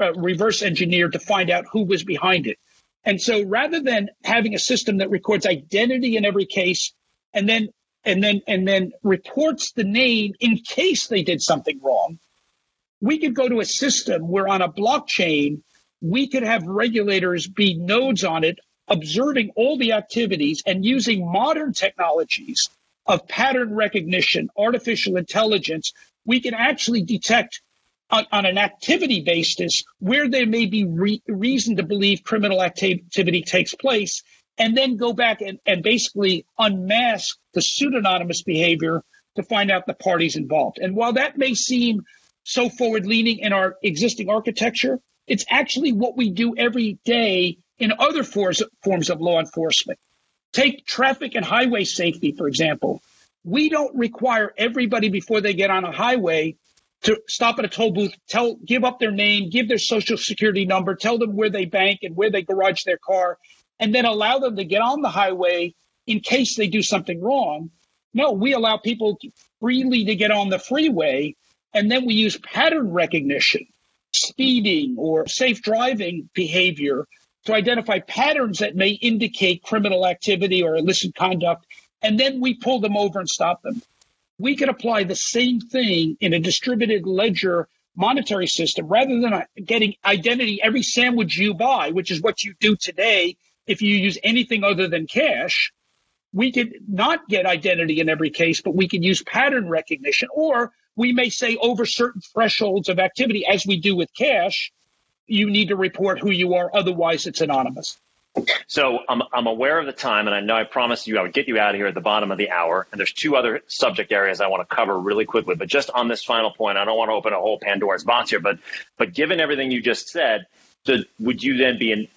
uh, reverse engineered to find out who was behind it. And so rather than having a system that records identity in every case and then and then and then reports the name in case they did something wrong, we could go to a system where on a blockchain we could have regulators be nodes on it observing all the activities and using modern technologies of pattern recognition, artificial intelligence, we can actually detect on, on an activity basis where there may be re- reason to believe criminal activity takes place, and then go back and, and basically unmask the pseudonymous behavior to find out the parties involved. And while that may seem so forward leaning in our existing architecture, it's actually what we do every day in other forms, forms of law enforcement. Take traffic and highway safety, for example. We don't require everybody before they get on a highway to stop at a toll booth, tell, give up their name, give their social security number, tell them where they bank and where they garage their car, and then allow them to get on the highway in case they do something wrong. No, we allow people freely to get on the freeway, and then we use pattern recognition, speeding or safe driving behavior to identify patterns that may indicate criminal activity or illicit conduct, and then we pull them over and stop them. We could apply the same thing in a distributed ledger monetary system rather than uh, getting identity every sandwich you buy, which is what you do today if you use anything other than cash. We could not get identity in every case, but we could use pattern recognition, or we may say over certain thresholds of activity, as we do with cash, you need to report who you are. Otherwise, it's anonymous.
So I'm, I'm aware of the time, and I know I promised you I would get you out of here at the bottom of the hour. And there's two other subject areas I want to cover really quickly. But just on this final point, I don't want to open a whole Pandora's box here. But but given everything you just said, would you then be in?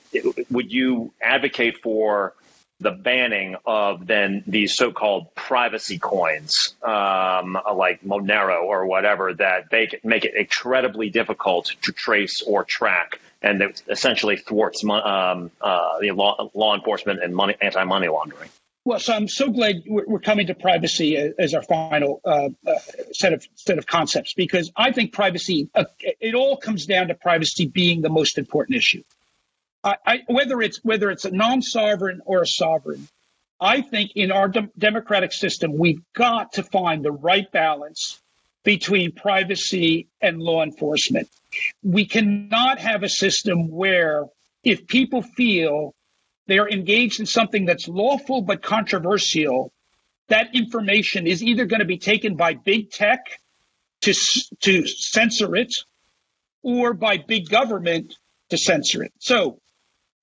Would you advocate for the banning of then these so-called privacy coins, um, like Monero or whatever, that they make it incredibly difficult to trace or track, and that essentially thwarts um, uh, the law, law enforcement and money, anti-money laundering.
Well, so I'm so glad we're coming to privacy as our final uh, uh, set of set of concepts because I think privacy. Uh, it all comes down to privacy being the most important issue. I, whether it's whether it's a non-sovereign or a sovereign, I think in our de- democratic system we've got to find the right balance between privacy and law enforcement. We cannot have a system where if people feel they are engaged in something that's lawful but controversial, that information is either going to be taken by big tech to, to censor it or by big government to censor it. So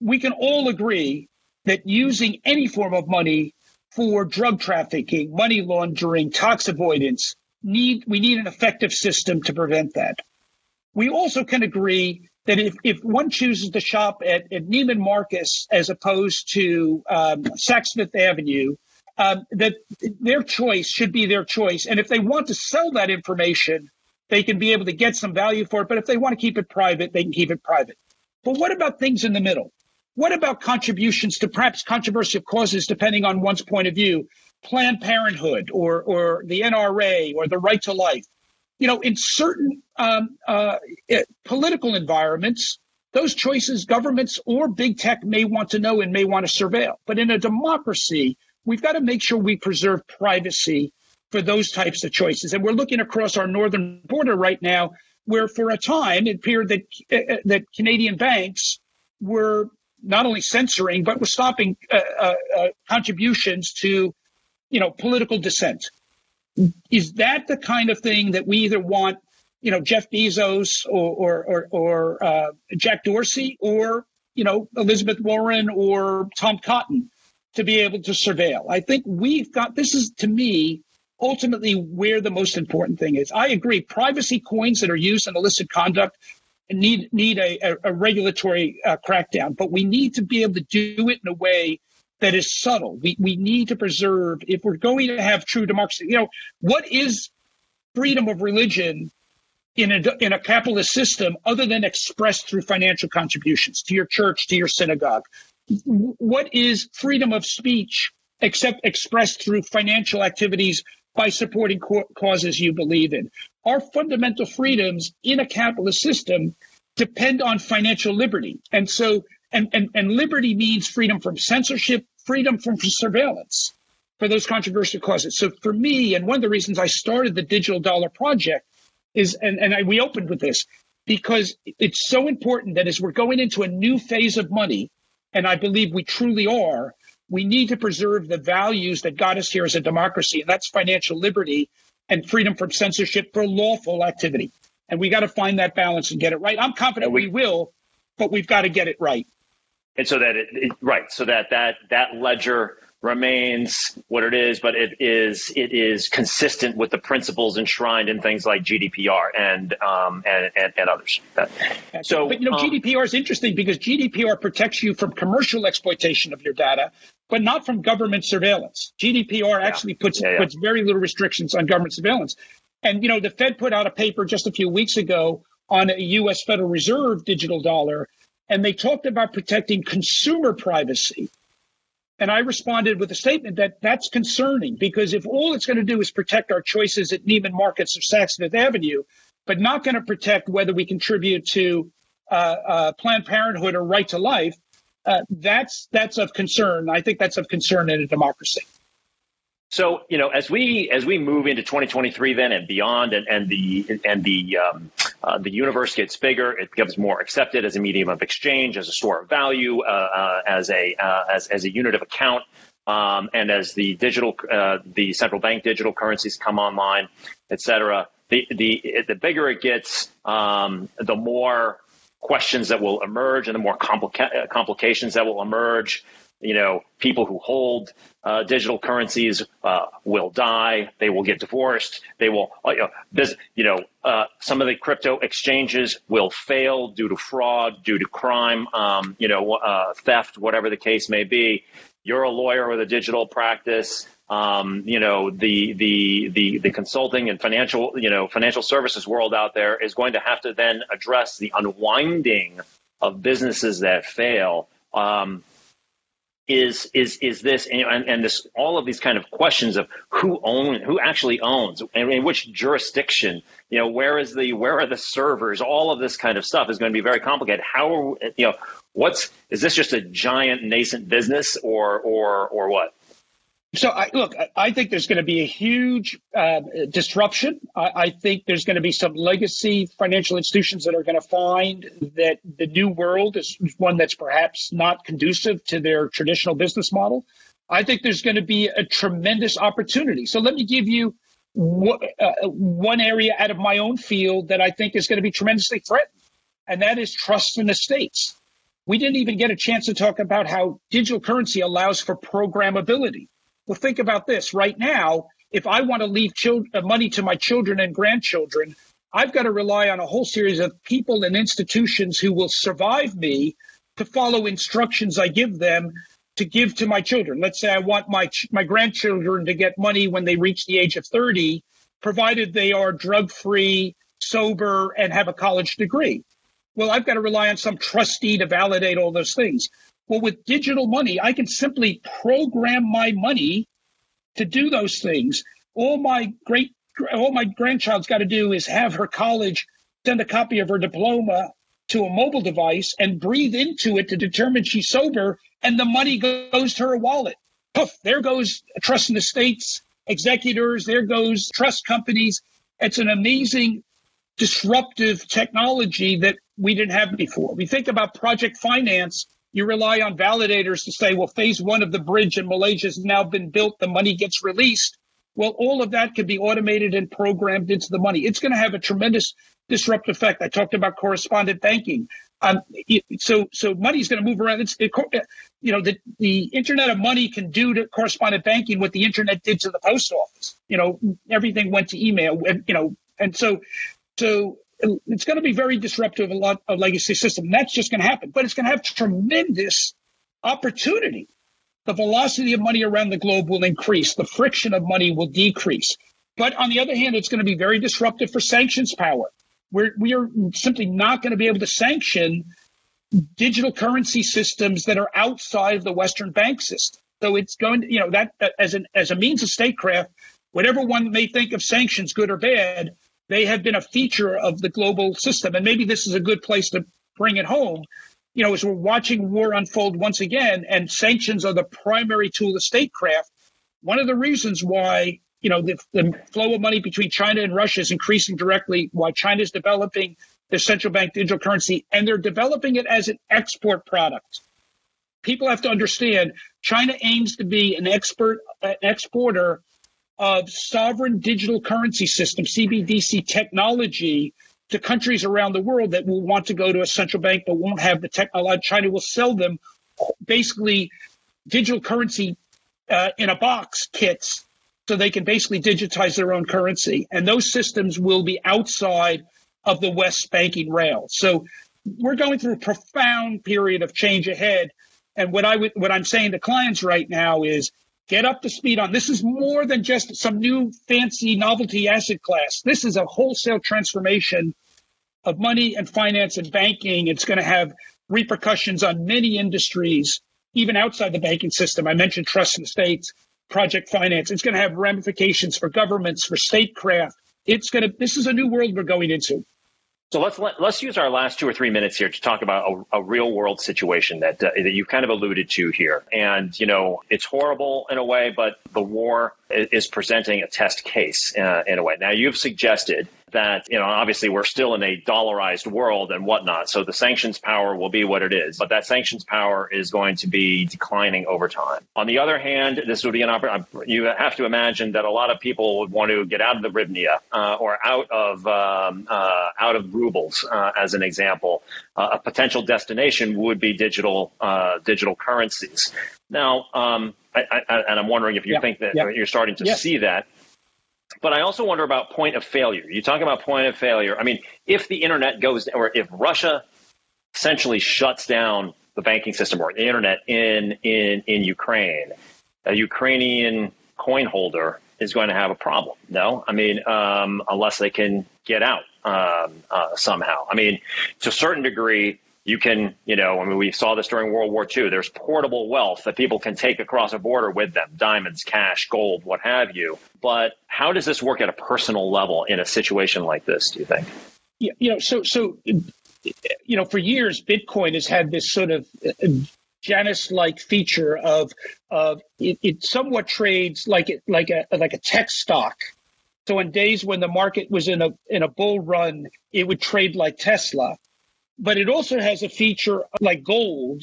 we can all agree that using any form of money for drug trafficking, money laundering, tax avoidance, need we need an effective system to prevent that. We also can agree that if, if one chooses to shop at, at Neiman Marcus as opposed to um, Saks Fifth Avenue, um, that their choice should be their choice. And if they want to sell that information, they can be able to get some value for it. But if they want to keep it private, they can keep it private. But what about things in the middle? What about contributions to perhaps controversial causes, depending on one's point of view? Planned Parenthood or, or the NRA or the right to life. You know, in certain um, uh, eh, political environments, those choices governments or big tech may want to know and may want to surveil. But in a democracy, we've got to make sure we preserve privacy for those types of choices. And we're looking across our northern border right now, where for a time it appeared that uh, that Canadian banks were not only censoring but were stopping uh, uh, uh, contributions to, you know, political dissent. Is that the kind of thing that we either want, you know, Jeff Bezos or or or, or uh, Jack Dorsey or you know Elizabeth Warren or Tom Cotton to be able to surveil? I think we've got this is to me ultimately where the most important thing is. I agree. Privacy coins that are used in illicit conduct need need a, a regulatory uh, crackdown, but we need to be able to do it in a way that is subtle. We we need to preserve if we're going to have true democracy. You know, what is freedom of religion in a in a capitalist system other than expressed through financial contributions to your church, to your synagogue? What is freedom of speech except expressed through financial activities by supporting causes you believe in. Our fundamental freedoms in a capitalist system depend on financial liberty. And so, and, and, and liberty means freedom from censorship, freedom from surveillance for those controversial causes. So for me, and one of the reasons I started the Digital Dollar Project is, and, and I, we opened with this, because it's so important that as we're going into a new phase of money, and I believe we truly are, we need to preserve the values that got us here as a democracy, and that's financial liberty and freedom from censorship for lawful activity. And we got to find that balance and get it right. I'm confident we, we, will, but we've got to get it right.
And so that it, it right, so that that that ledger remains what it is, but it is it is consistent with the principles enshrined in things like GDPR and um, and, and, and others.
So, but you know, um, GDPR is interesting because GDPR protects you from commercial exploitation of your data, but not from government surveillance. GDPR yeah. actually puts yeah, yeah. puts very little restrictions on government surveillance. And you know, the Fed put out a paper just a few weeks ago on a U.S. Federal Reserve digital dollar, and they talked about protecting consumer privacy and I responded with a statement that that's concerning because if all it's going to do is protect our choices at Neiman Marcus or Saks Fifth Avenue, but not going to protect whether we contribute to uh, uh, Planned Parenthood or Right to Life, uh, that's that's of concern. I think that's of concern in a democracy.
So you know, as we as we move into 2023 then and beyond, and, and the and the um, uh, the universe gets bigger, it becomes more accepted as a medium of exchange, as a store of value, uh, uh, as a uh, as as a unit of account, um, and as the digital uh, the central bank digital currencies come online, et cetera. The the the bigger it gets, um, the more questions that will emerge and the more complica- complications that will emerge you know, people who hold uh, digital currencies uh, will die. They will get divorced. They will, uh, this, you know, uh, some of the crypto exchanges will fail due to fraud, due to crime, um, you know, uh, theft, whatever the case may be. You're a lawyer with a digital practice. Um, you know, the, the, the, the consulting and financial, you know, financial services world out there is going to have to then address the unwinding of businesses that fail. Um, is is is this and, and this all of these kind of questions of who own who actually owns and in which jurisdiction you know where is the where are the servers all of this kind of stuff is going to be very complicated. How are you know what's is this just a giant nascent business or or or what
So, I, look, I think there's going to be a huge uh, disruption. I, I, think there's going to be some legacy financial institutions that are going to find that the new world is one that's perhaps not conducive to their traditional business model. I think there's going to be a tremendous opportunity. So, let me give you w- uh, one area out of my own field that I think is going to be tremendously threatened, and that is trusts and estates. We didn't even get a chance to talk about how digital currency allows for programmability. Well, think about this right now. If I want to leave children, uh, money to my children and grandchildren, I've got to rely on a whole series of people and institutions who will survive me to follow instructions I give them to give to my children. Let's say I want my my grandchildren to get money when they reach the age of 30, provided they are drug free, sober, and have a college degree. Well, I've got to rely on some trustee to validate all those things. Well, with digital money, I can simply program my money to do those things. All my great, all my grandchild's got to do is have her college send a copy of her diploma to a mobile device and breathe into it to determine she's sober, and the money goes to her wallet. Poof, there goes trusts and estates, executors, there goes trust companies. It's an amazing disruptive technology that we didn't have before. We think about project finance, you rely on validators to say, well, phase one of the bridge in Malaysia has now been built, the money gets released. Well, all of that can be automated and programmed into the money. It's going to have a tremendous disruptive effect. I talked about correspondent banking. Um, so, so money is going to move around. It's, it, you know, the, the internet of money can do to correspondent banking what the internet did to the post office. You know, everything went to email. You know, and so, so it's going to be very disruptive of a lot of legacy system. That's just going to happen, but it's going to have tremendous opportunity. The velocity of money around the globe will increase. The friction of money will decrease. But on the other hand, it's going to be very disruptive for sanctions power. We're, we are simply not going to be able to sanction digital currency systems that are outside of the Western bank system. So it's going to, you know, that as an as a means of statecraft, whatever one may think of sanctions, good or bad, they have been a feature of the global system. And maybe this is a good place to bring it home. You know, as we're watching war unfold once again, and sanctions are the primary tool of statecraft, one of the reasons why, you know, the, the flow of money between China and Russia is increasing directly, why China is developing their central bank digital currency, and they're developing it as an export product. People have to understand China aims to be an expert, an exporter of sovereign digital currency system, CBDC technology, to countries around the world that will want to go to a central bank but won't have the technology. China will sell them basically digital currency uh, in a box kits so they can basically digitize their own currency. And those systems will be outside of the West banking rail. So we're going through a profound period of change ahead. And what I what I'm saying to clients right now is Get up to speed on this is more than just some new fancy novelty asset class. This is a wholesale transformation of money and finance and banking. It's going to have repercussions on many industries, even outside the banking system. I mentioned trusts and estates, project finance. It's going to have ramifications for governments, for statecraft. It's going to, this is a new world we're going into.
So let's let, us let us use our last two or three minutes here to talk about a, a real world situation that uh, that you kind of alluded to here. And you know, it's horrible in a way, but the war is, presenting a test case uh, in a way. Now, you've suggested that, you know, obviously we're still in a dollarized world and whatnot. So the sanctions power will be what it is, but that sanctions power is going to be declining over time. On the other hand, this would be an opportunity. You have to imagine that a lot of people would want to get out of the hryvnia uh, or out of um, uh, out of rubles, uh, as an example. Uh, a potential destination would be digital uh, digital currencies. Now, um, I, I, and I'm wondering if you yeah, think that yeah. you're starting to yeah. see that. But I also wonder about point of failure. You talk about point of failure. I mean, if the internet goes, or if Russia essentially shuts down the banking system or the internet in in in Ukraine, a Ukrainian coin holder is going to have a problem. No, I mean, um, unless they can get out um, uh, somehow. I mean, to a certain degree, you can, you know, I mean, we saw this during World War II. There's portable wealth that people can take across a border with them diamonds, cash, gold, what have you. But how does this work at a personal level in a situation like this, do you think?
Yeah, you know, so, so, you know, for years, Bitcoin has had this sort of uh, Janus-like feature of of it, it somewhat trades like it like a like a tech stock. So in days when the market was in a in a bull run, it would trade like Tesla. But it also has a feature like gold.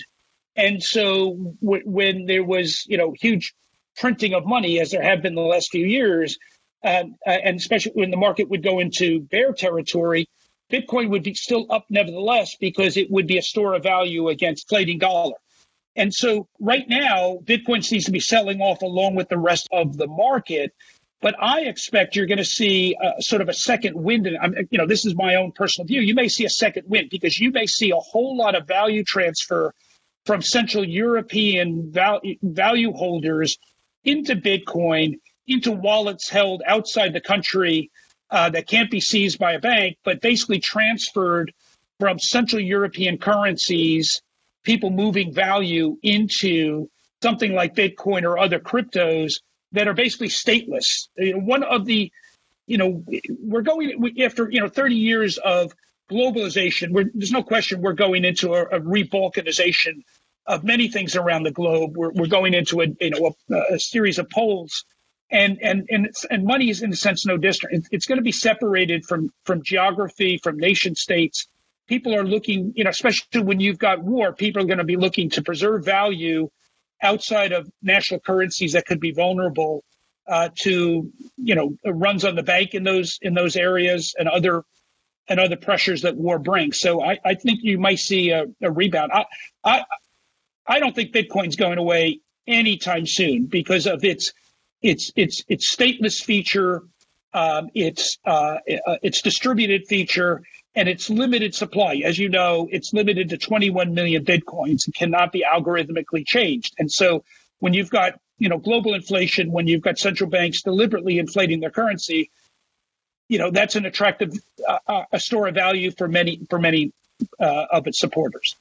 And so w- when there was you know huge printing of money, as there have been the last few years, um, uh, and especially when the market would go into bear territory, Bitcoin would be still up nevertheless because it would be a store of value against inflating dollar. And so right now, Bitcoin seems to be selling off along with the rest of the market. But I expect you're going to see a, sort of a second wind. And you know, this is my own personal view. You may see a second wind because you may see a whole lot of value transfer from Central European value, value holders into Bitcoin, into wallets held outside the country uh, that can't be seized by a bank, but basically transferred from Central European currencies people moving value into something like Bitcoin or other cryptos that are basically stateless. Uh, one of the, you know, we're going after you know 30 years of globalization. Where there's no question we're going into a, a re-balkanization of many things around the globe. We're, we're going into a you know a, a series of poles, and and and and money is in a sense no different. It's going to be separated from from geography, from nation states, people are looking, you know, especially when you've got war, people are going to be looking to preserve value outside of national currencies that could be vulnerable uh, to, you know, runs on the bank in those in those areas and other and other pressures that war brings. So I, I think you might see a, a rebound. I, I I don't think Bitcoin's going away anytime soon because of its its its its stateless feature, um, its uh, its distributed feature, and it's limited supply. As you know, it's limited to 21 million bitcoins and cannot be algorithmically changed. And so when you've got you know global inflation, when you've got central banks deliberately inflating their currency, you know that's an attractive uh, uh a store of value for many for many uh, of its supporters.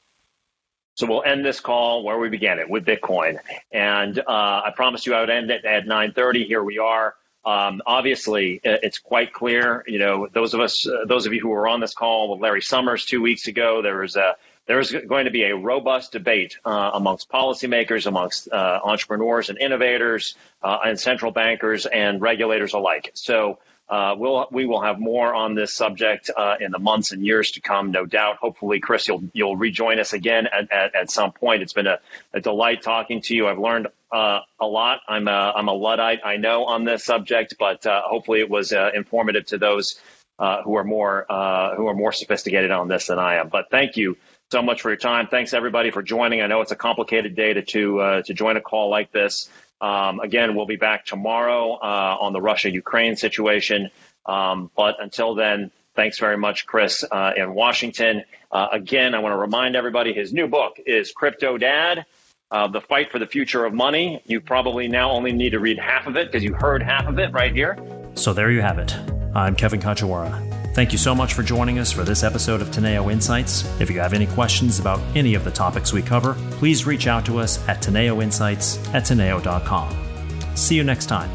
So we'll end this call where we began it with Bitcoin, and uh, I promised you I would end it at 9:30. Here we are. Um, obviously, it's quite clear. You know, those of us, uh, those of you who were on this call with Larry Summers two weeks ago, there was a there is going to be a robust debate uh, amongst policymakers, amongst uh, entrepreneurs and innovators, uh, and central bankers and regulators alike. So uh, we'll we will have more on this subject uh, in the months and years to come, no doubt. Hopefully, Chris, you'll you'll rejoin us again at, at, at some point. It's been a, a, delight talking to you. I've learned uh, a lot. I'm a, I'm a luddite, I know, on this subject, but uh, hopefully, it was uh, informative to those uh, who are more who are more sophisticated on this than I am. But thank you so much for your time. Thanks everybody for joining. I know it's a complicated day to to, to join a call like this. Um, again, we'll be back tomorrow uh, on the Russia Ukraine situation. Um, but until then, thanks very much, Chris, uh, in Washington. Uh, again, I want to remind everybody his new book is Crypto Dad. Uh, the fight for the future of money. You probably now only need to read half of it because you heard half of it right here.
So there you have it. I'm Kevin Kajiwara. Thank you so much for joining us for this episode of Teneo Insights. If you have any questions about any of the topics we cover, please reach out to us at Teneo Insights at Teneo.com. See you next time.